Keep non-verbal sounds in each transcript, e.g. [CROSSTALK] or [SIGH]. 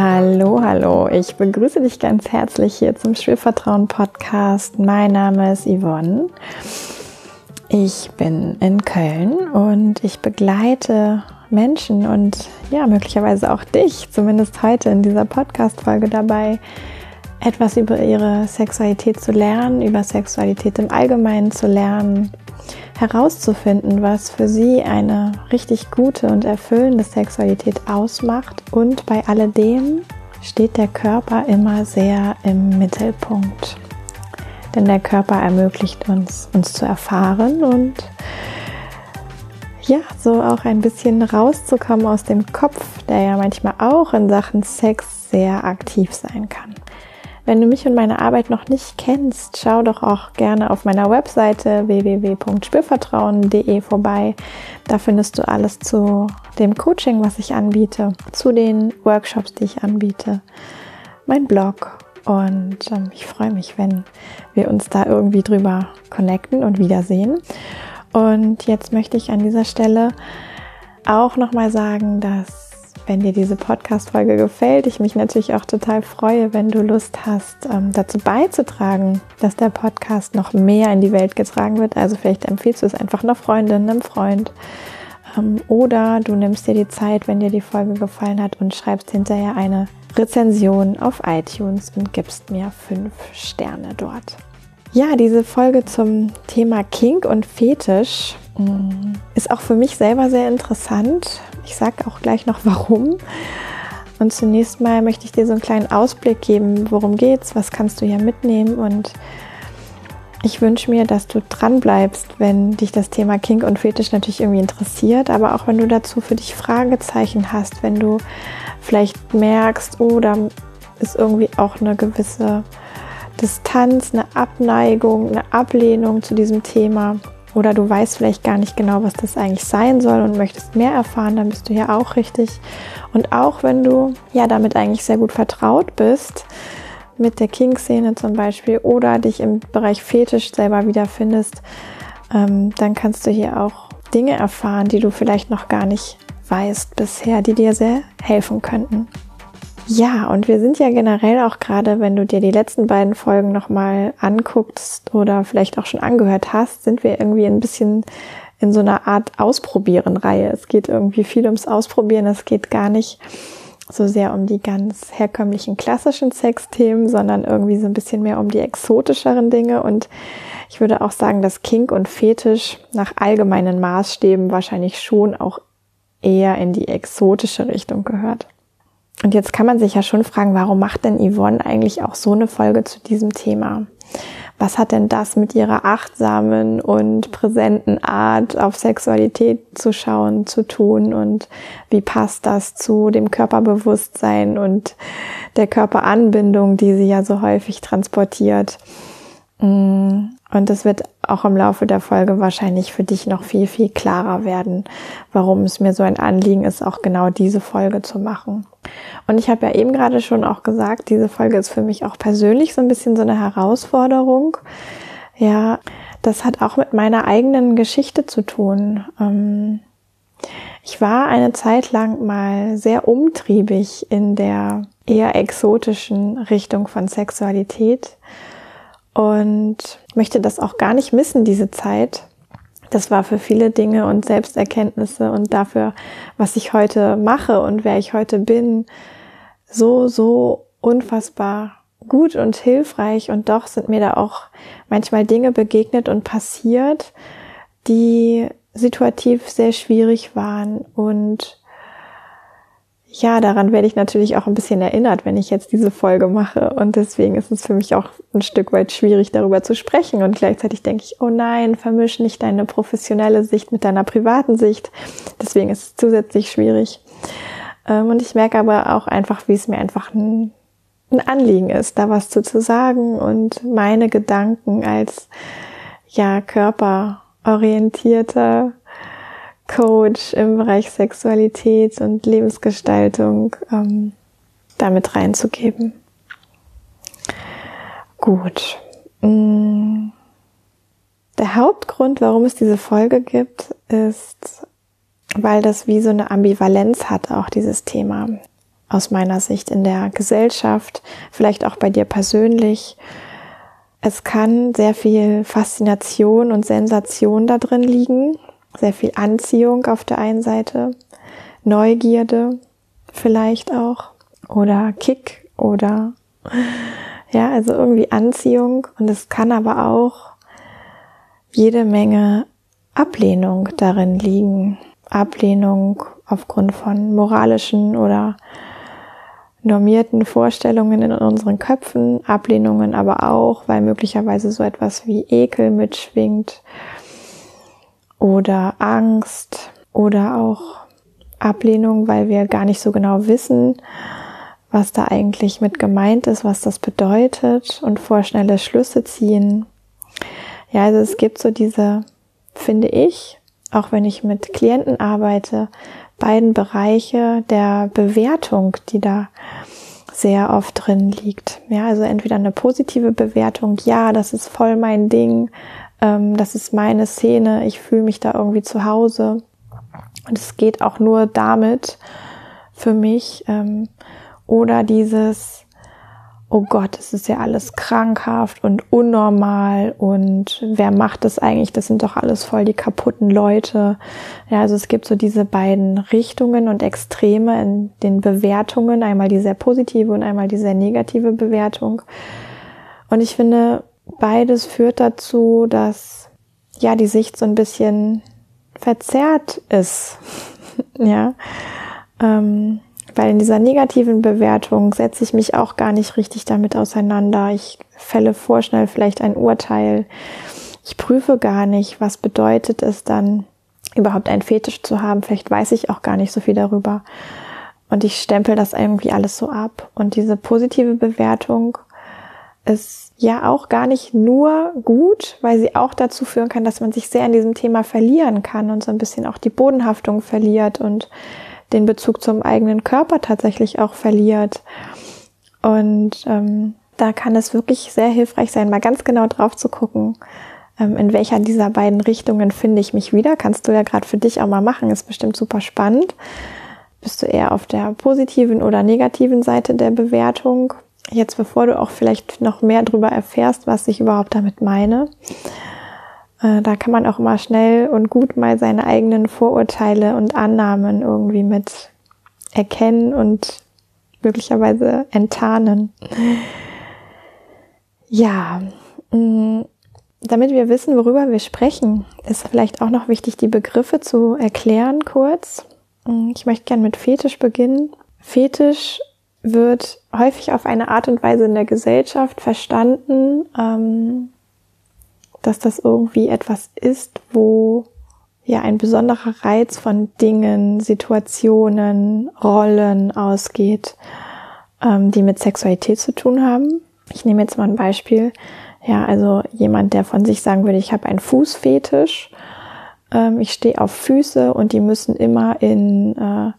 Hallo, hallo. Ich begrüße dich ganz herzlich hier zum Schwillvertrauen Podcast. Mein Name ist Yvonne. Ich bin in Köln und ich begleite Menschen und ja, möglicherweise auch dich, zumindest heute in dieser Podcast-Folge dabei, etwas über ihre Sexualität zu lernen, über Sexualität im Allgemeinen zu lernen, herauszufinden, was für sie eine richtig gute und erfüllende Sexualität ausmacht. Und bei alledem steht der Körper immer sehr im Mittelpunkt. Denn der Körper ermöglicht uns, uns zu erfahren und ja, so auch ein bisschen rauszukommen aus dem Kopf, der ja manchmal auch in Sachen Sex sehr aktiv sein kann. Wenn du mich und meine Arbeit noch nicht kennst, schau doch auch gerne auf meiner Webseite www.spürvertrauen.de vorbei. Da findest du alles zu dem Coaching, was ich anbiete, zu den Workshops, die ich anbiete, mein Blog. Und ähm, ich freue mich, wenn wir uns da irgendwie drüber connecten und wiedersehen. Und jetzt möchte ich an dieser Stelle auch nochmal sagen, dass wenn dir diese Podcast-Folge gefällt, ich mich natürlich auch total freue, wenn du Lust hast, ähm, dazu beizutragen, dass der Podcast noch mehr in die Welt getragen wird. Also vielleicht empfiehlst du es einfach einer Freundin, einem Freund. Ähm, oder du nimmst dir die Zeit, wenn dir die Folge gefallen hat und schreibst hinterher eine Rezension auf iTunes und gibst mir fünf Sterne dort. Ja, diese Folge zum Thema Kink und Fetisch mm, ist auch für mich selber sehr interessant, ich sage auch gleich noch warum. Und zunächst mal möchte ich dir so einen kleinen Ausblick geben, worum geht's, was kannst du hier mitnehmen und ich wünsche mir, dass du dran bleibst, wenn dich das Thema Kink und Fetisch natürlich irgendwie interessiert, aber auch wenn du dazu für dich Fragezeichen hast, wenn du vielleicht merkst, oh, da ist irgendwie auch eine gewisse Distanz, eine Abneigung, eine Ablehnung zu diesem Thema oder du weißt vielleicht gar nicht genau, was das eigentlich sein soll und möchtest mehr erfahren, dann bist du hier auch richtig. Und auch wenn du ja damit eigentlich sehr gut vertraut bist, mit der King-Szene zum Beispiel, oder dich im Bereich Fetisch selber wiederfindest, ähm, dann kannst du hier auch Dinge erfahren, die du vielleicht noch gar nicht weißt bisher, die dir sehr helfen könnten. Ja, und wir sind ja generell auch gerade, wenn du dir die letzten beiden Folgen nochmal anguckst oder vielleicht auch schon angehört hast, sind wir irgendwie ein bisschen in so einer Art Ausprobieren-Reihe. Es geht irgendwie viel ums Ausprobieren. Es geht gar nicht so sehr um die ganz herkömmlichen klassischen Sexthemen, sondern irgendwie so ein bisschen mehr um die exotischeren Dinge. Und ich würde auch sagen, dass Kink und Fetisch nach allgemeinen Maßstäben wahrscheinlich schon auch eher in die exotische Richtung gehört. Und jetzt kann man sich ja schon fragen, warum macht denn Yvonne eigentlich auch so eine Folge zu diesem Thema? Was hat denn das mit ihrer achtsamen und präsenten Art auf Sexualität zu schauen, zu tun? Und wie passt das zu dem Körperbewusstsein und der Körperanbindung, die sie ja so häufig transportiert? Und es wird auch im Laufe der Folge wahrscheinlich für dich noch viel, viel klarer werden, warum es mir so ein Anliegen ist, auch genau diese Folge zu machen. Und ich habe ja eben gerade schon auch gesagt, diese Folge ist für mich auch persönlich so ein bisschen so eine Herausforderung. Ja, das hat auch mit meiner eigenen Geschichte zu tun. Ähm, ich war eine Zeit lang mal sehr umtriebig in der eher exotischen Richtung von Sexualität und möchte das auch gar nicht missen, diese Zeit. Das war für viele Dinge und Selbsterkenntnisse und dafür, was ich heute mache und wer ich heute bin, so, so unfassbar gut und hilfreich. Und doch sind mir da auch manchmal Dinge begegnet und passiert, die situativ sehr schwierig waren und ja, daran werde ich natürlich auch ein bisschen erinnert, wenn ich jetzt diese Folge mache. Und deswegen ist es für mich auch ein Stück weit schwierig, darüber zu sprechen. Und gleichzeitig denke ich, oh nein, vermisch nicht deine professionelle Sicht mit deiner privaten Sicht. Deswegen ist es zusätzlich schwierig. Ähm, und ich merke aber auch einfach, wie es mir einfach ein, ein Anliegen ist, da was zu, zu sagen und meine Gedanken als ja körperorientierter Coach im Bereich Sexualität und Lebensgestaltung ähm, damit reinzugeben. Gut. Mm. Der Hauptgrund, warum es diese Folge gibt, ist, weil das wie so eine Ambivalenz hat, auch dieses Thema. aus meiner Sicht in der Gesellschaft, vielleicht auch bei dir persönlich. Es kann sehr viel Faszination und Sensation da drin liegen, sehr viel Anziehung auf der einen Seite, Neugierde vielleicht auch oder Kick oder ja, also irgendwie Anziehung. Und es kann aber auch jede Menge Ablehnung darin liegen. Ablehnung aufgrund von moralischen oder normierten Vorstellungen in unseren Köpfen, Ablehnungen aber auch, weil möglicherweise so etwas wie Ekel mitschwingt oder Angst oder auch Ablehnung, weil wir gar nicht so genau wissen, was da eigentlich mit gemeint ist, was das bedeutet und vorschnelle Schlüsse ziehen. Ja, also es gibt so diese, finde ich, auch wenn ich mit Klienten arbeite, beiden Bereiche der Bewertung, die da sehr oft drin liegt. Ja, also entweder eine positive Bewertung, ja, das ist voll mein Ding, ähm, das ist meine Szene, ich fühle mich da irgendwie zu Hause. Und es geht auch nur damit für mich. Ähm, oder dieses, oh Gott, es ist ja alles krankhaft und unnormal und wer macht das eigentlich? Das sind doch alles voll die kaputten Leute. Ja, also es gibt so diese beiden Richtungen und Extreme in den Bewertungen, einmal die sehr positive und einmal die sehr negative Bewertung. Und ich finde, beides führt dazu, dass ja die Sicht so ein bisschen verzerrt ist. [LAUGHS] ja. Ähm, weil in dieser negativen Bewertung setze ich mich auch gar nicht richtig damit auseinander. Ich fälle vorschnell vielleicht ein Urteil. Ich prüfe gar nicht, was bedeutet es dann, überhaupt einen Fetisch zu haben. Vielleicht weiß ich auch gar nicht so viel darüber. Und ich stempel das irgendwie alles so ab. Und diese positive Bewertung ist ja auch gar nicht nur gut, weil sie auch dazu führen kann, dass man sich sehr in diesem Thema verlieren kann und so ein bisschen auch die Bodenhaftung verliert und den Bezug zum eigenen Körper tatsächlich auch verliert. Und ähm, da kann es wirklich sehr hilfreich sein, mal ganz genau drauf zu gucken, ähm, in welcher dieser beiden Richtungen finde ich mich wieder. Kannst du ja gerade für dich auch mal machen, ist bestimmt super spannend. Bist du eher auf der positiven oder negativen Seite der Bewertung? Jetzt bevor du auch vielleicht noch mehr darüber erfährst, was ich überhaupt damit meine, äh, da kann man auch immer schnell und gut mal seine eigenen Vorurteile und Annahmen irgendwie mit erkennen und möglicherweise enttarnen. Ja, mm, damit wir wissen, worüber wir sprechen, ist vielleicht auch noch wichtig, die Begriffe zu erklären kurz. Mm, ich möchte gern mit Fetisch beginnen. Fetisch wird häufig auf eine Art und Weise in der Gesellschaft verstanden, ähm, dass das irgendwie etwas ist, wo ja ein besonderer Reiz von Dingen, Situationen, Rollen ausgeht, ähm, die mit Sexualität zu tun haben. Ich nehme jetzt mal ein Beispiel. Ja, also jemand, der von sich sagen würde, ich habe einen Fußfetisch, ähm, ich stehe auf Füße und die müssen immer in äh,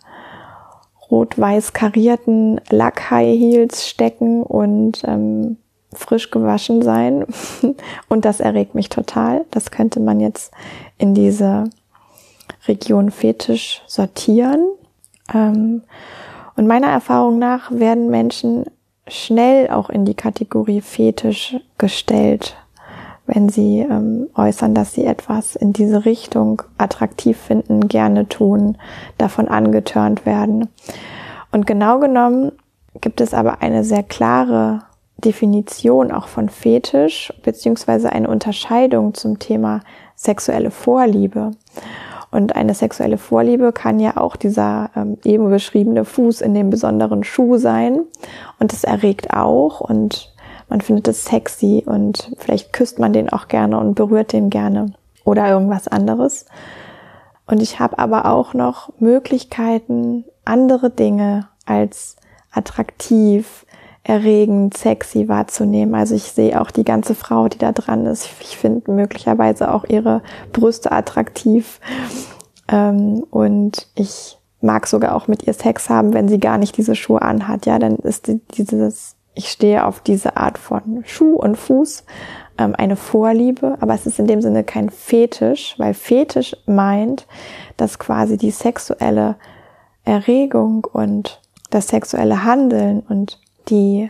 rot-weiß karierten Lack-High Heels stecken und ähm, frisch gewaschen sein. [LAUGHS] Und das erregt mich total. Das könnte man jetzt in diese Region Fetisch sortieren. Ähm, und meiner Erfahrung nach werden Menschen schnell auch in die Kategorie Fetisch gestellt, wenn sie ähm, äußern, dass sie etwas in diese Richtung attraktiv finden, gerne tun, davon angetörnt werden. Und genau genommen gibt es aber eine sehr klare Definition auch von Fetisch beziehungsweise eine Unterscheidung zum Thema sexuelle Vorliebe. Und eine sexuelle Vorliebe kann ja auch dieser ähm, eben beschriebene Fuß in dem besonderen Schuh sein. Und es erregt auch und man findet es sexy und vielleicht küsst man den auch gerne und berührt den gerne oder irgendwas anderes. Und ich habe aber auch noch Möglichkeiten, andere Dinge als attraktiv, erregend, sexy wahrzunehmen. Also ich sehe auch die ganze Frau, die da dran ist. Ich finde möglicherweise auch ihre Brüste attraktiv. Ähm, und ich mag sogar auch mit ihr Sex haben, wenn sie gar nicht diese Schuhe anhat. Ja, dann ist dieses, ich stehe auf diese Art von Schuh und Fuß ähm, eine Vorliebe, aber es ist in dem Sinne kein Fetisch, weil Fetisch meint, dass quasi die sexuelle Erregung und das sexuelle Handeln und die,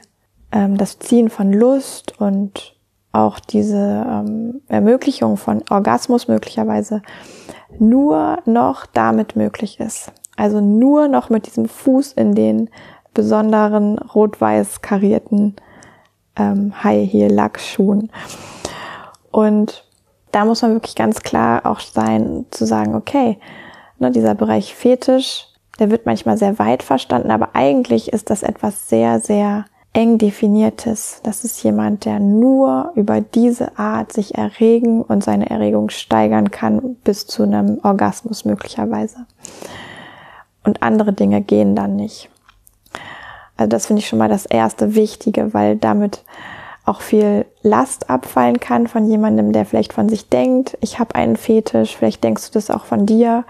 ähm, das Ziehen von Lust und auch diese ähm, Ermöglichung von Orgasmus möglicherweise nur noch damit möglich ist. Also nur noch mit diesem Fuß in den besonderen rot-weiß karierten ähm, High Heel Lackschuhen. Und da muss man wirklich ganz klar auch sein, zu sagen, okay, ne, dieser Bereich Fetisch, der wird manchmal sehr weit verstanden, aber eigentlich ist das etwas sehr, sehr eng definiertes. Das ist jemand, der nur über diese Art sich erregen und seine Erregung steigern kann bis zu einem Orgasmus möglicherweise. Und andere Dinge gehen dann nicht. Also das finde ich schon mal das erste Wichtige, weil damit auch viel Last abfallen kann von jemandem, der vielleicht von sich denkt, ich habe einen Fetisch, vielleicht denkst du das auch von dir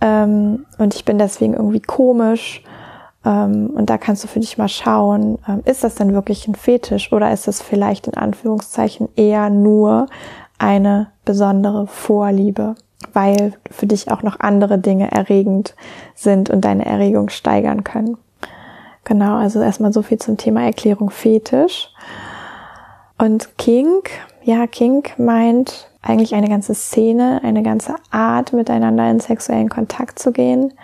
ähm, und ich bin deswegen irgendwie komisch. Ähm, und da kannst du für dich mal schauen, ähm, ist das denn wirklich ein Fetisch oder ist das vielleicht in Anführungszeichen eher nur eine besondere Vorliebe, weil für dich auch noch andere Dinge erregend sind und deine Erregung steigern können. Genau, also erstmal so viel zum Thema Erklärung Fetisch. Und Kink, ja, Kink meint eigentlich eine ganze Szene, eine ganze Art, miteinander in sexuellen Kontakt zu gehen.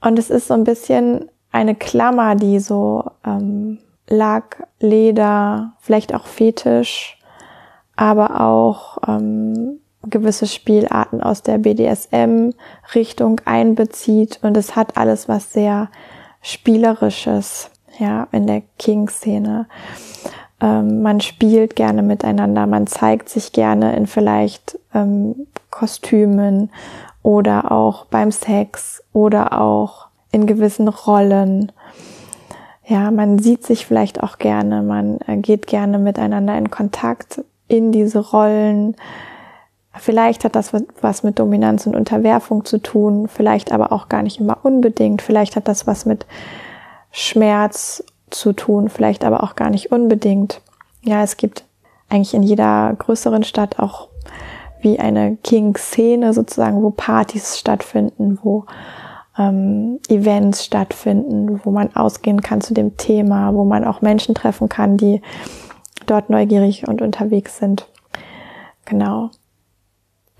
Und es ist so ein bisschen eine Klammer, die so ähm, Lack, Leder, vielleicht auch Fetisch, aber auch ähm, gewisse Spielarten aus der BDSM-Richtung einbezieht. Und es hat alles was sehr Spielerisches, ja, in der King-Szene. Ähm, man spielt gerne miteinander, man zeigt sich gerne in vielleicht ähm, Kostümen oder auch beim Sex oder auch in gewissen Rollen. Ja, man sieht sich vielleicht auch gerne, man äh, geht gerne miteinander in Kontakt in diese Rollen. Vielleicht hat das was mit Dominanz und Unterwerfung zu tun, vielleicht aber auch gar nicht immer unbedingt. Vielleicht hat das was mit Schmerz zu tun, vielleicht aber auch gar nicht unbedingt. Ja, es gibt eigentlich in jeder größeren Stadt auch wie eine King-Szene sozusagen, wo Partys stattfinden, wo ähm, Events stattfinden, wo man ausgehen kann zu dem Thema, wo man auch Menschen treffen kann, die dort neugierig und unterwegs sind. Genau.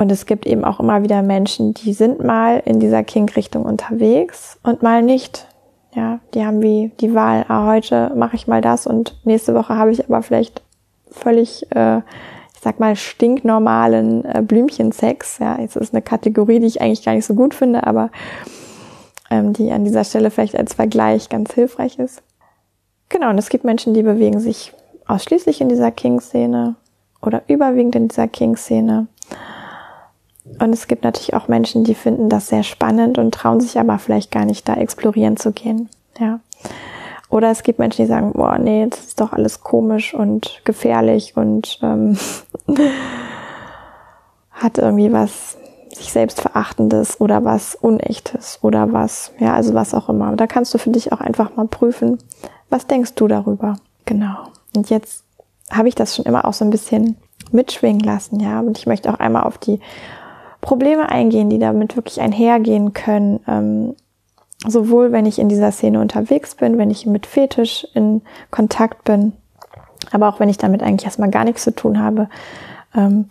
Und es gibt eben auch immer wieder Menschen, die sind mal in dieser King-Richtung unterwegs und mal nicht. Ja, die haben wie die Wahl, ah, heute mache ich mal das und nächste Woche habe ich aber vielleicht völlig, äh, ich sag mal, stinknormalen äh, Blümchensex. Ja, jetzt ist eine Kategorie, die ich eigentlich gar nicht so gut finde, aber ähm, die an dieser Stelle vielleicht als Vergleich ganz hilfreich ist. Genau, und es gibt Menschen, die bewegen sich ausschließlich in dieser King-Szene oder überwiegend in dieser King-Szene. Und es gibt natürlich auch Menschen, die finden das sehr spannend und trauen sich aber vielleicht gar nicht da explorieren zu gehen. Ja. Oder es gibt Menschen, die sagen, boah, nee, das ist doch alles komisch und gefährlich und ähm, [LAUGHS] hat irgendwie was sich selbst verachtendes oder was unechtes oder was, ja, also was auch immer. Da kannst du für dich auch einfach mal prüfen, was denkst du darüber? Genau. Und jetzt habe ich das schon immer auch so ein bisschen mitschwingen lassen, ja. Und ich möchte auch einmal auf die Probleme eingehen, die damit wirklich einhergehen können. Ähm, sowohl wenn ich in dieser Szene unterwegs bin, wenn ich mit Fetisch in Kontakt bin, aber auch wenn ich damit eigentlich erstmal gar nichts zu tun habe, ähm,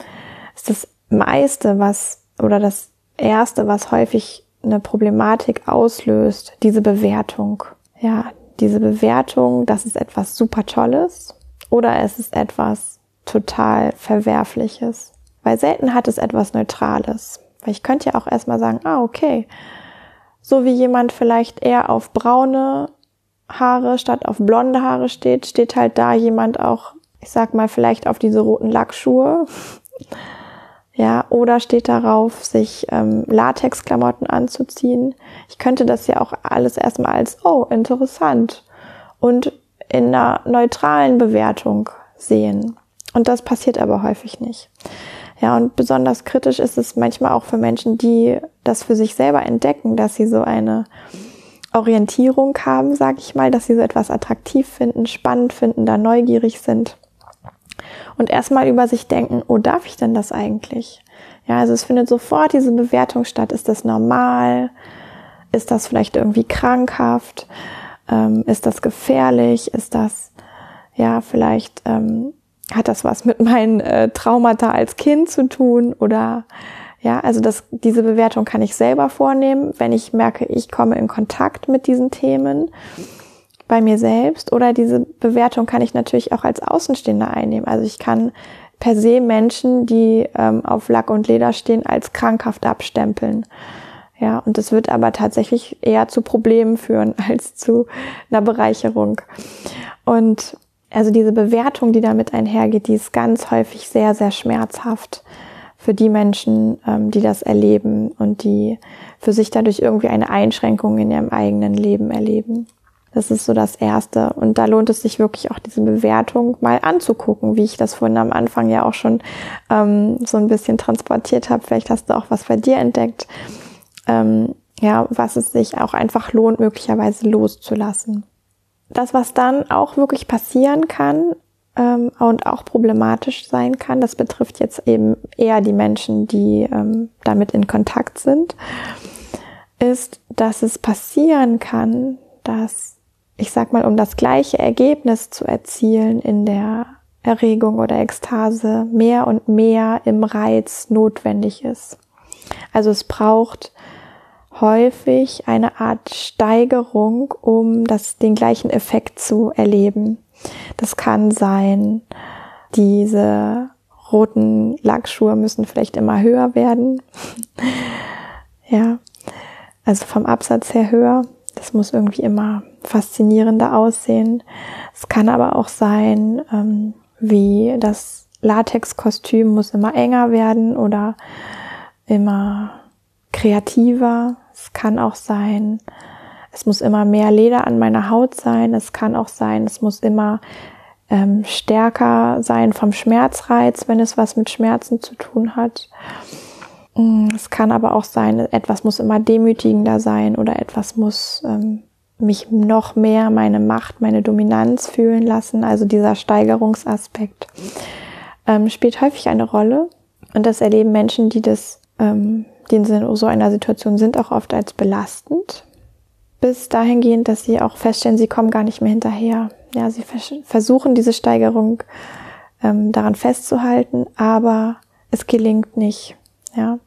ist das meiste, was oder das erste, was häufig eine Problematik auslöst, diese Bewertung. Ja, diese Bewertung, das ist etwas super Tolles oder es ist etwas total Verwerfliches. Weil selten hat es etwas Neutrales. Weil ich könnte ja auch erstmal sagen, ah, okay. So wie jemand vielleicht eher auf braune Haare statt auf blonde Haare steht, steht halt da jemand auch, ich sag mal, vielleicht auf diese roten Lackschuhe. [LAUGHS] Ja, oder steht darauf, sich ähm, Latexklamotten anzuziehen. Ich könnte das ja auch alles erstmal als, oh, interessant und in einer neutralen Bewertung sehen. Und das passiert aber häufig nicht. Ja, und besonders kritisch ist es manchmal auch für Menschen, die das für sich selber entdecken, dass sie so eine Orientierung haben, sag ich mal, dass sie so etwas attraktiv finden, spannend finden, da neugierig sind. Und erstmal über sich denken, oh, darf ich denn das eigentlich? Ja, also es findet sofort diese Bewertung statt. Ist das normal? Ist das vielleicht irgendwie krankhaft? Ähm, ist das gefährlich? Ist das, ja, vielleicht ähm, hat das was mit meinen äh, Traumata als Kind zu tun? Oder ja, also das, diese Bewertung kann ich selber vornehmen, wenn ich merke, ich komme in Kontakt mit diesen Themen bei mir selbst. Oder diese Bewertung kann ich natürlich auch als Außenstehender einnehmen. Also ich kann per se Menschen, die ähm, auf Lack und Leder stehen, als krankhaft abstempeln. Ja, und das wird aber tatsächlich eher zu Problemen führen [LAUGHS] als zu einer Bereicherung. Und also diese Bewertung, die damit einhergeht, die ist ganz häufig sehr, sehr schmerzhaft für die Menschen, ähm, die das erleben und die für sich dadurch irgendwie eine Einschränkung in ihrem eigenen Leben erleben. Das ist so das Erste. Und da lohnt es sich wirklich auch diese Bewertung mal anzugucken, wie ich das vorhin am Anfang ja auch schon ähm, so ein bisschen transportiert habe. Vielleicht hast du auch was bei dir entdeckt. Ähm, ja, was es sich auch einfach lohnt, möglicherweise loszulassen. Das, was dann auch wirklich passieren kann ähm, und auch problematisch sein kann, das betrifft jetzt eben eher die Menschen, die ähm, damit in Kontakt sind, ist, dass es passieren kann, dass ich sag mal, um das gleiche Ergebnis zu erzielen in der Erregung oder Ekstase, mehr und mehr im Reiz notwendig ist. Also es braucht häufig eine Art Steigerung, um das, den gleichen Effekt zu erleben. Das kann sein, diese roten Lackschuhe müssen vielleicht immer höher werden. [LAUGHS] ja, also vom Absatz her höher. Das muss irgendwie immer faszinierender aussehen. Es kann aber auch sein, ähm, wie das Latexkostüm muss immer enger werden oder immer kreativer. Es kann auch sein, es muss immer mehr Leder an meiner Haut sein. Es kann auch sein, es muss immer ähm, stärker sein vom Schmerzreiz, wenn es was mit Schmerzen zu tun hat. Mm, es kann aber auch sein, etwas muss immer demütigender sein oder etwas muss ähm, mich noch mehr meine Macht, meine Dominanz fühlen lassen. Also dieser Steigerungsaspekt ähm, spielt häufig eine Rolle. Und das erleben Menschen, die das, ähm, die in so einer Situation sind, auch oft als belastend. Bis dahingehend, dass sie auch feststellen, sie kommen gar nicht mehr hinterher. Ja, sie vers versuchen diese Steigerung ähm, daran festzuhalten, aber es gelingt nicht. Ja.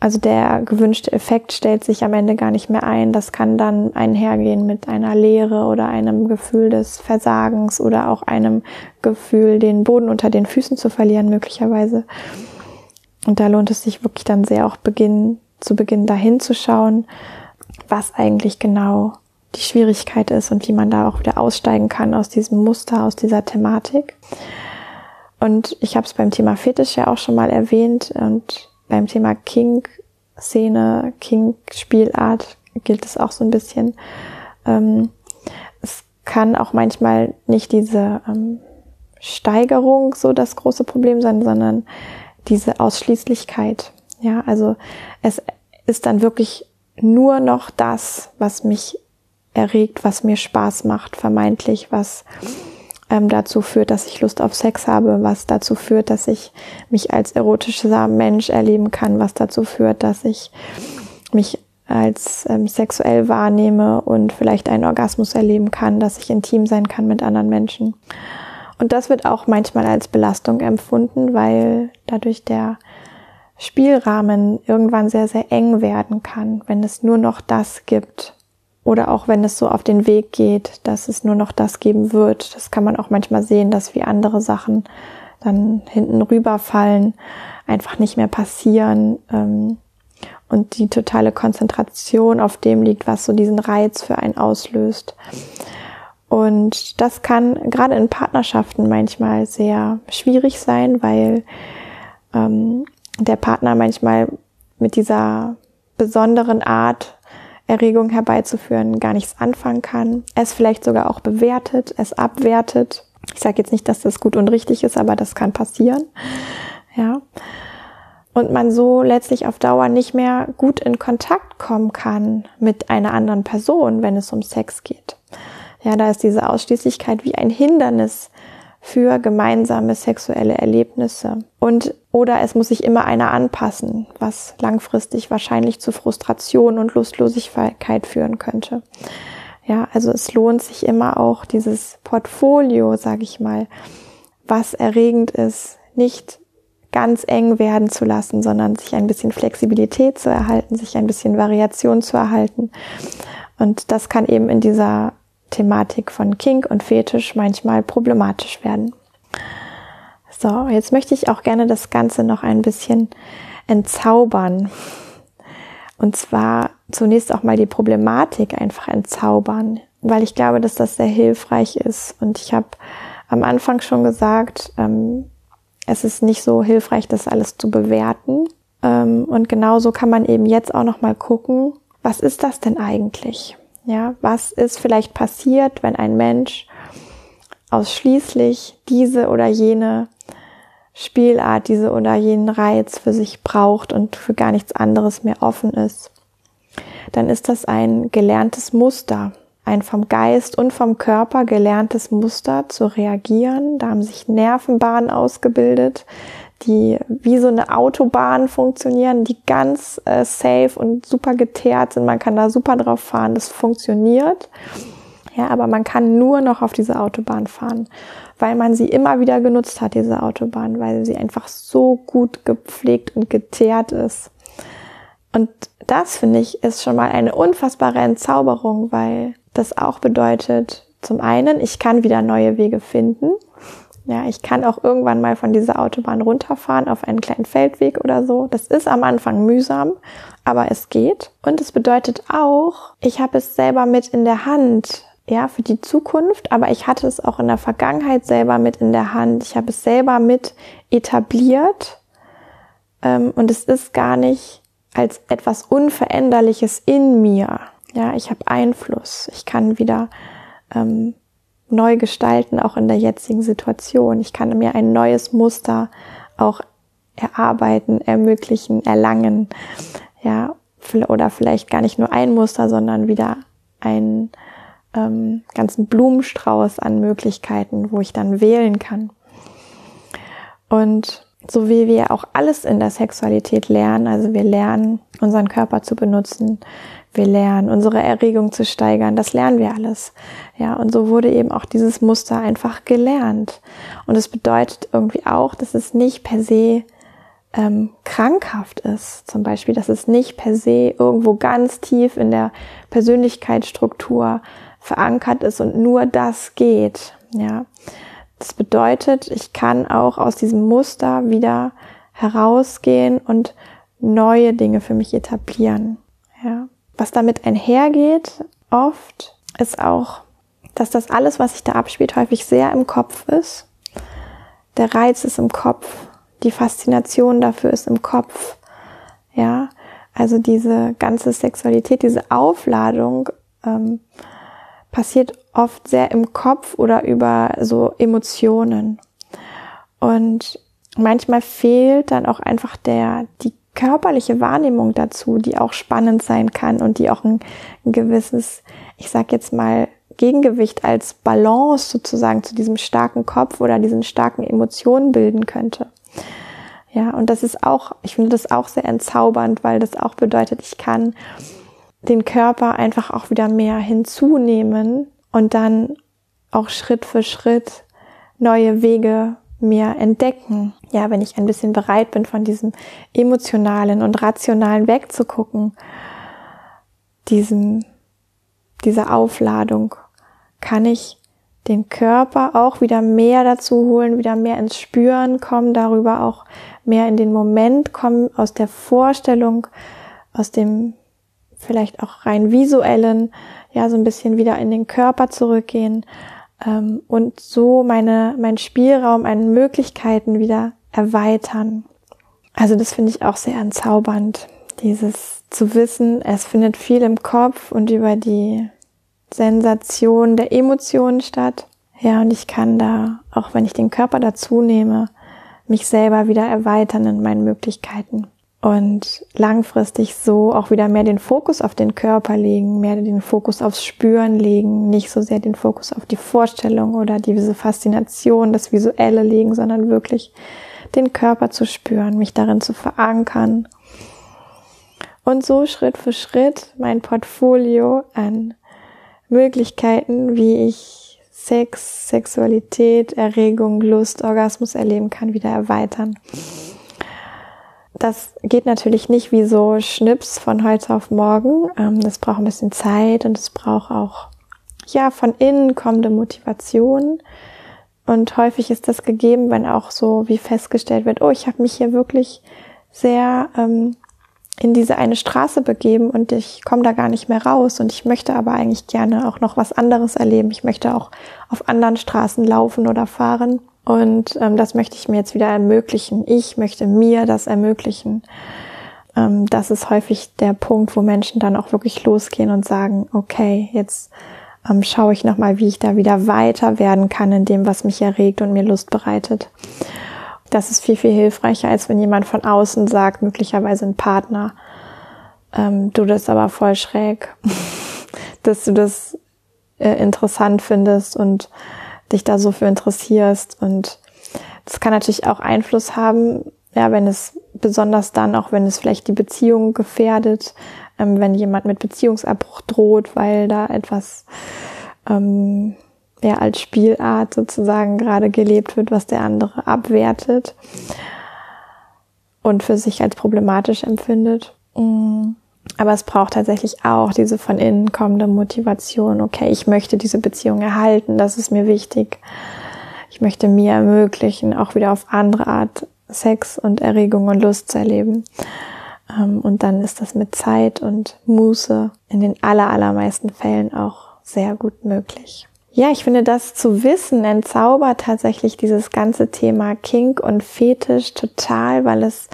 Also der gewünschte Effekt stellt sich am Ende gar nicht mehr ein. Das kann dann einhergehen mit einer Leere oder einem Gefühl des Versagens oder auch einem Gefühl, den Boden unter den Füßen zu verlieren möglicherweise. Und da lohnt es sich wirklich dann sehr auch beginnen, zu Beginn dahin zu schauen, was eigentlich genau die Schwierigkeit ist und wie man da auch wieder aussteigen kann aus diesem Muster, aus dieser Thematik. Und ich habe es beim Thema Fetisch ja auch schon mal erwähnt und beim Thema Kink-Szene, Kink-Spielart gilt es auch so ein bisschen. Ähm, es kann auch manchmal nicht diese ähm, Steigerung so das große Problem sein, sondern diese Ausschließlichkeit. Ja, also es ist dann wirklich nur noch das, was mich erregt, was mir Spaß macht, vermeintlich, was ähm, dazu führt, dass ich Lust auf Sex habe, was dazu führt, dass ich mich als erotischer Mensch erleben kann, was dazu führt, dass ich mich als ähm, sexuell wahrnehme und vielleicht einen Orgasmus erleben kann, dass ich intim sein kann mit anderen Menschen. Und das wird auch manchmal als Belastung empfunden, weil dadurch der Spielrahmen irgendwann sehr, sehr eng werden kann, wenn es nur noch das gibt, oder auch wenn es so auf den Weg geht, dass es nur noch das geben wird. Das kann man auch manchmal sehen, dass wie andere Sachen dann hinten rüberfallen, einfach nicht mehr passieren ähm, und die totale Konzentration auf dem liegt, was so diesen Reiz für einen auslöst. Und das kann gerade in Partnerschaften manchmal sehr schwierig sein, weil ähm, der Partner manchmal mit dieser besonderen Art Erregung herbeizuführen, gar nichts anfangen kann, es vielleicht sogar auch bewertet, es abwertet. Ich sage jetzt nicht, dass das gut und richtig ist, aber das kann passieren. Ja. Und man so letztlich auf Dauer nicht mehr gut in Kontakt kommen kann mit einer anderen Person, wenn es um Sex geht. Ja, da ist diese Ausschließlichkeit wie ein Hindernis für gemeinsame sexuelle Erlebnisse. Und oder es muss sich immer einer anpassen, was langfristig wahrscheinlich zu Frustration und Lustlosigkeit führen könnte. Ja, also es lohnt sich immer auch dieses Portfolio, sage ich mal, was erregend ist, nicht ganz eng werden zu lassen, sondern sich ein bisschen Flexibilität zu erhalten, sich ein bisschen Variation zu erhalten. Und das kann eben in dieser Thematik von Kink und Fetisch manchmal problematisch werden. So, jetzt möchte ich auch gerne das Ganze noch ein bisschen entzaubern. Und zwar zunächst auch mal die Problematik einfach entzaubern, weil ich glaube, dass das sehr hilfreich ist. Und ich habe am Anfang schon gesagt, ähm, es ist nicht so hilfreich, das alles zu bewerten. Ähm, und genauso kann man eben jetzt auch noch mal gucken, was ist das denn eigentlich? Ja, was ist vielleicht passiert, wenn ein Mensch ausschließlich diese oder jene Spielart, diese oder jenen Reiz für sich braucht und für gar nichts anderes mehr offen ist? Dann ist das ein gelerntes Muster, ein vom Geist und vom Körper gelerntes Muster zu reagieren. Da haben sich Nervenbahnen ausgebildet, die wie so eine Autobahn funktionieren, die ganz äh, safe und super geteert sind. Man kann da super drauf fahren, das funktioniert. Ja, aber man kann nur noch auf diese Autobahn fahren, weil man sie immer wieder genutzt hat, diese Autobahn, weil sie einfach so gut gepflegt und geteert ist. Und das finde ich ist schon mal eine unfassbare Entzauberung, weil das auch bedeutet, zum einen, ich kann wieder neue Wege finden. Ja, ich kann auch irgendwann mal von dieser Autobahn runterfahren auf einen kleinen Feldweg oder so. Das ist am Anfang mühsam, aber es geht. Und es bedeutet auch, ich habe es selber mit in der Hand, ja, für die Zukunft, aber ich hatte es auch in der Vergangenheit selber mit in der Hand. Ich habe es selber mit etabliert. Ähm, und es ist gar nicht als etwas Unveränderliches in mir. Ja, ich habe Einfluss. Ich kann wieder ähm, neu gestalten, auch in der jetzigen Situation. Ich kann mir ein neues Muster auch erarbeiten, ermöglichen, erlangen. Ja, oder vielleicht gar nicht nur ein Muster, sondern wieder einen ähm, ganzen Blumenstrauß an Möglichkeiten, wo ich dann wählen kann. Und so wie wir auch alles in der Sexualität lernen, also wir lernen, unseren Körper zu benutzen, wir lernen, unsere Erregung zu steigern. Das lernen wir alles. Ja, und so wurde eben auch dieses Muster einfach gelernt. Und es bedeutet irgendwie auch, dass es nicht per se ähm, krankhaft ist. Zum Beispiel, dass es nicht per se irgendwo ganz tief in der Persönlichkeitsstruktur verankert ist und nur das geht. Ja, das bedeutet, ich kann auch aus diesem Muster wieder herausgehen und neue Dinge für mich etablieren. Was damit einhergeht, oft ist auch, dass das alles, was sich da abspielt, häufig sehr im Kopf ist. Der Reiz ist im Kopf. Die Faszination dafür ist im Kopf. Ja, also diese ganze Sexualität, diese Aufladung ähm, passiert oft sehr im Kopf oder über so Emotionen. Und manchmal fehlt dann auch einfach der, die körperliche Wahrnehmung dazu, die auch spannend sein kann und die auch ein, ein gewisses, ich sag jetzt mal, Gegengewicht als Balance sozusagen zu diesem starken Kopf oder diesen starken Emotionen bilden könnte. Ja, und das ist auch, ich finde das auch sehr entzaubernd, weil das auch bedeutet, ich kann den Körper einfach auch wieder mehr hinzunehmen und dann auch Schritt für Schritt neue Wege mir entdecken. Ja, wenn ich ein bisschen bereit bin, von diesem emotionalen und rationalen wegzugucken, diesem, dieser Aufladung, kann ich den Körper auch wieder mehr dazu holen, wieder mehr ins Spüren kommen, darüber auch mehr in den Moment kommen, aus der Vorstellung, aus dem vielleicht auch rein visuellen, ja, so ein bisschen wieder in den Körper zurückgehen ähm, und so meine, mein Spielraum an Möglichkeiten wieder erweitern. Also das finde ich auch sehr entzaubernd, dieses zu wissen, es findet viel im Kopf und über die Sensation der Emotionen statt. Ja, und ich kann da, auch wenn ich den Körper dazu nehme, mich selber wieder erweitern in meinen Möglichkeiten. und langfristig so auch wieder mehr den Fokus auf den Körper legen, mehr den Fokus aufs Spüren legen, nicht so sehr den Fokus auf die Vorstellung oder diese Faszination, das Visuelle legen, sondern wirklich den Körper zu spüren, mich darin zu verankern und so Schritt für Schritt mein Portfolio an Möglichkeiten, wie ich Sex, Sexualität, Erregung, Lust, Orgasmus erleben kann, wieder erweitern. Das geht natürlich nicht wie so Schnips von heute auf morgen. Ähm, das braucht ein bisschen Zeit und es braucht auch, ja, von innen kommende Motivation. Und häufig ist das gegeben, wenn auch so wie festgestellt wird, oh, ich habe mich hier wirklich sehr ähm, in diese eine Straße begeben und ich komme da gar nicht mehr raus und ich möchte aber eigentlich gerne auch noch was anderes erleben. Ich möchte auch auf anderen Straßen laufen oder fahren. Und ähm, das möchte ich mir jetzt wieder ermöglichen. Ich möchte mir das ermöglichen. Ähm, das ist häufig der Punkt, wo Menschen dann auch wirklich losgehen und sagen, okay, jetzt ähm, schaue ich nochmal, wie ich da wieder weiter werden kann in dem, was mich erregt und mir Lust bereitet. Das ist viel, viel hilfreicher, als wenn jemand von außen sagt, möglicherweise ein Partner, ähm, du das aber voll schräg, [LAUGHS] dass du das äh, interessant findest und dich da so für interessierst. Und das kann natürlich auch Einfluss haben, ja, wenn es besonders dann, auch wenn es vielleicht die Beziehung gefährdet, ähm, wenn jemand mit Beziehungsabbruch droht, weil da etwas ähm, ja, als Spielart sozusagen gerade gelebt wird, was der andere abwertet und für sich als problematisch empfindet. Mm. Aber es braucht tatsächlich auch diese von innen kommende Motivation. Okay, ich möchte diese Beziehung erhalten, das ist mir wichtig. Ich möchte mir ermöglichen, auch wieder auf andere Art Sex und Erregung und Lust zu erleben. Ähm, und dann ist das mit Zeit und Muße in den aller, allermeisten Fällen auch sehr gut möglich. Ja, ich finde, das zu wissen entzaubert tatsächlich dieses ganze Thema Kink und Fetisch total, weil es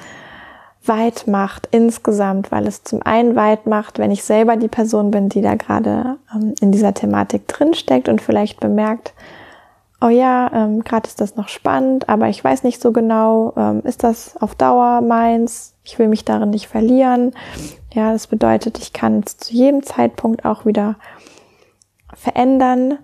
weit macht insgesamt, weil es zum einen weit macht, wenn ich selber die Person bin, die da gerade ähm, in dieser Thematik drinsteckt und vielleicht bemerkt, oh ja, ähm, gerade ist das noch spannend, aber ich weiß nicht so genau, ähm, ist das auf Dauer meins? Ich will mich darin nicht verlieren. Ja, das bedeutet, ich kann es zu jedem Zeitpunkt auch wieder verändern,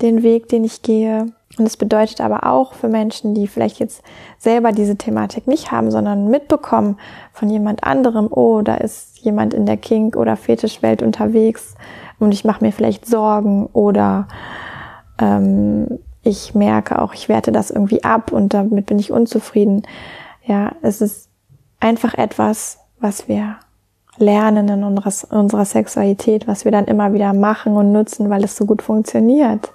den Weg, den ich gehe. Und es bedeutet aber auch für Menschen, die vielleicht jetzt selber diese Thematik nicht haben, sondern mitbekommen von jemand anderem, oh, da ist jemand in der Kink- oder Fetischwelt unterwegs und ich mache mir vielleicht Sorgen oder ähm, ich merke auch, ich werte das irgendwie ab und damit bin ich unzufrieden. Ja, es ist einfach etwas, was wir lernen in unserer, Sexualität, was wir dann immer wieder machen und nutzen, weil es so gut funktioniert.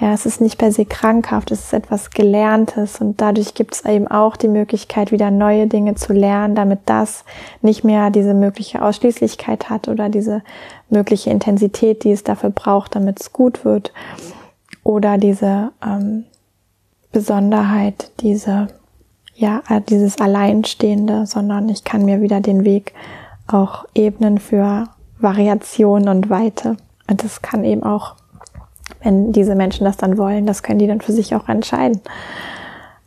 Ja, es ist nicht per se krankhaft, es ist etwas Gelerntes und dadurch gibt es eben auch die Möglichkeit, wieder neue Dinge zu lernen, damit das nicht mehr diese mögliche Ausschließlichkeit hat oder diese mögliche Intensität, die es dafür braucht, damit es gut wird oder diese ähm, Besonderheit, diese ja, äh, dieses Alleinstehende, sondern ich kann mir wieder den Weg auch ebnen für Variation und Weite. Und das kann eben auch wenn diese Menschen das dann wollen, das können die dann für sich auch entscheiden.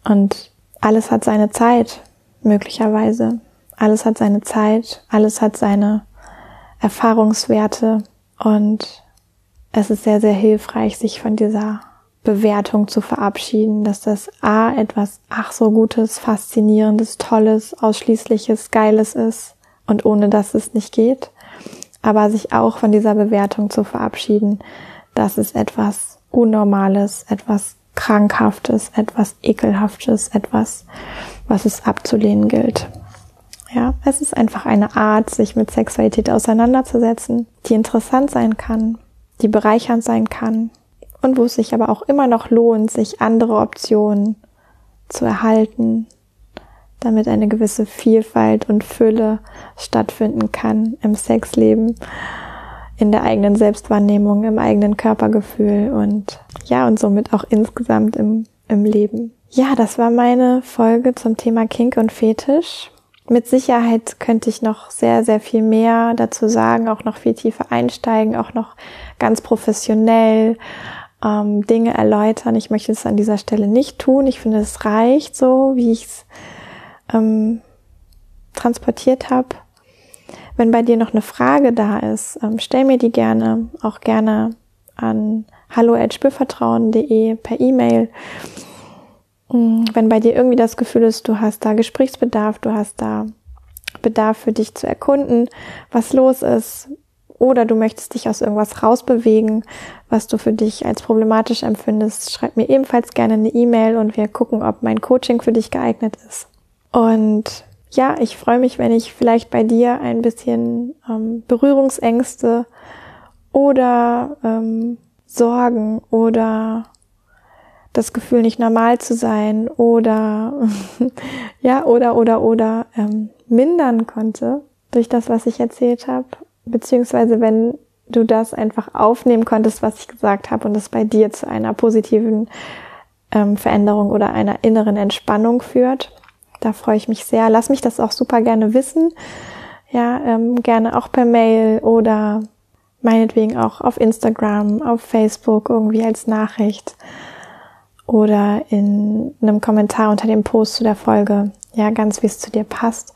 Und alles hat seine Zeit, möglicherweise. Alles hat seine Zeit, alles hat seine Erfahrungswerte und es ist sehr, sehr hilfreich, sich von dieser Bewertung zu verabschieden, dass das A etwas ach so Gutes, Faszinierendes, Tolles, Ausschließliches, Geiles ist und ohne dass es nicht geht, aber sich auch von dieser Bewertung zu verabschieden, das ist etwas Unnormales, etwas Krankhaftes, etwas Ekelhaftes, etwas, was es abzulehnen gilt. Ja, es ist einfach eine Art, sich mit Sexualität auseinanderzusetzen, die interessant sein kann, die bereichernd sein kann und wo es sich aber auch immer noch lohnt, sich andere Optionen zu erhalten, damit eine gewisse Vielfalt und Fülle stattfinden kann im Sexleben in der eigenen Selbstwahrnehmung, im eigenen Körpergefühl und ja, und somit auch insgesamt im, im Leben. Ja, das war meine Folge zum Thema Kink und Fetisch. Mit Sicherheit könnte ich noch sehr, sehr viel mehr dazu sagen, auch noch viel tiefer einsteigen, auch noch ganz professionell ähm, Dinge erläutern. Ich möchte es an dieser Stelle nicht tun. Ich finde, es reicht so, wie ich es ähm, transportiert habe. Wenn bei dir noch eine Frage da ist, ähm, stell mir die gerne, auch gerne an hallo@spürvertrauen.de per E-Mail. Mm, wenn bei dir irgendwie das Gefühl ist, du hast da Gesprächsbedarf, du hast da Bedarf für dich zu erkunden, was los ist, oder du möchtest dich aus irgendwas rausbewegen, was du für dich als problematisch empfindest, schreib mir ebenfalls gerne eine E-Mail und wir gucken, ob mein Coaching für dich geeignet ist. Und ja, ich freue mich, wenn ich vielleicht bei dir ein bisschen ähm, Berührungsängste oder ähm, Sorgen oder das Gefühl, nicht normal zu sein oder [LAUGHS] ja, oder oder oder ähm, mindern konnte durch das, was ich erzählt habe, beziehungsweise wenn du das einfach aufnehmen konntest, was ich gesagt habe und es bei dir zu einer positiven ähm, Veränderung oder einer inneren Entspannung führt. Da freue ich mich sehr. Lass mich das auch super gerne wissen. Ja, ähm, gerne auch per Mail oder meinetwegen auch auf Instagram, auf Facebook irgendwie als Nachricht oder in einem Kommentar unter dem Post zu der Folge. Ja, ganz wie es zu dir passt.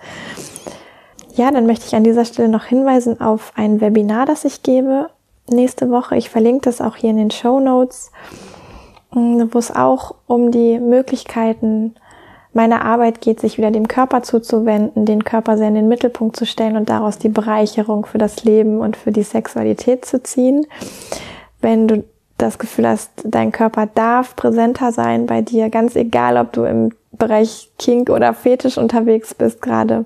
Ja, dann möchte ich an dieser Stelle noch hinweisen auf ein Webinar, das ich gebe nächste Woche. Ich verlinke das auch hier in den Show Notes, wo es auch um die Möglichkeiten meine Arbeit geht, sich wieder dem Körper zuzuwenden, den Körper sehr in den Mittelpunkt zu stellen und daraus die Bereicherung für das Leben und für die Sexualität zu ziehen. Wenn du das Gefühl hast, dein Körper darf präsenter sein bei dir, ganz egal, ob du im Bereich Kink oder Fetisch unterwegs bist gerade,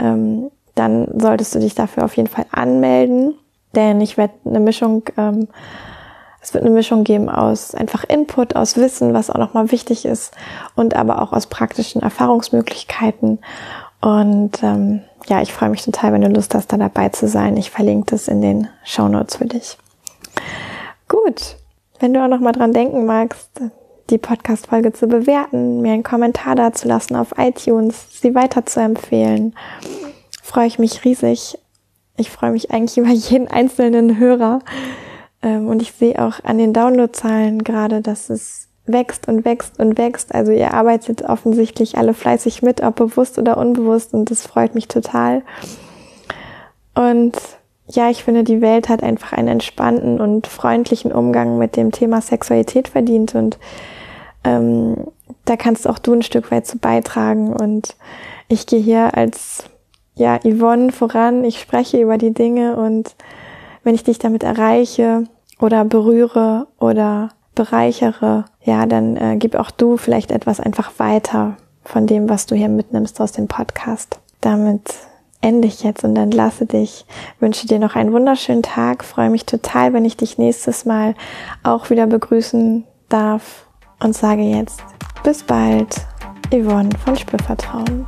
ähm, dann solltest du dich dafür auf jeden Fall anmelden, denn ich werde eine Mischung ähm, es wird eine Mischung geben aus einfach Input, aus Wissen, was auch nochmal wichtig ist und aber auch aus praktischen Erfahrungsmöglichkeiten. Und ähm, ja, ich freue mich total, wenn du Lust hast, da dabei zu sein. Ich verlinke das in den Show Notes für dich. Gut, wenn du auch nochmal dran denken magst, die Podcast-Folge zu bewerten, mir einen Kommentar da zu lassen auf iTunes, sie weiter zu empfehlen, freue ich mich riesig. Ich freue mich eigentlich [LAUGHS] über jeden einzelnen Hörer. Ähm, und ich sehe auch an den Downloadzahlen gerade, dass es wächst und wächst und wächst. Also ihr arbeitet offensichtlich alle fleißig mit, ob bewusst oder unbewusst. Und das freut mich total. Und ja, ich finde, die Welt hat einfach einen entspannten und freundlichen Umgang mit dem Thema Sexualität verdient. Und ähm, da kannst auch du ein Stück weit zu beitragen. Und ich gehe hier als ja, Yvonne voran. Ich spreche über die Dinge und wenn ich dich damit erreiche oder berühre oder bereichere, ja, dann äh, gib auch du vielleicht etwas einfach weiter von dem, was du hier mitnimmst aus dem Podcast. Damit ende ich jetzt und dann lasse dich. Wünsche dir noch einen wunderschönen Tag. Freue mich total, wenn ich dich nächstes Mal auch wieder begrüßen darf und sage jetzt bis bald. Yvonne von Spürvertrauen.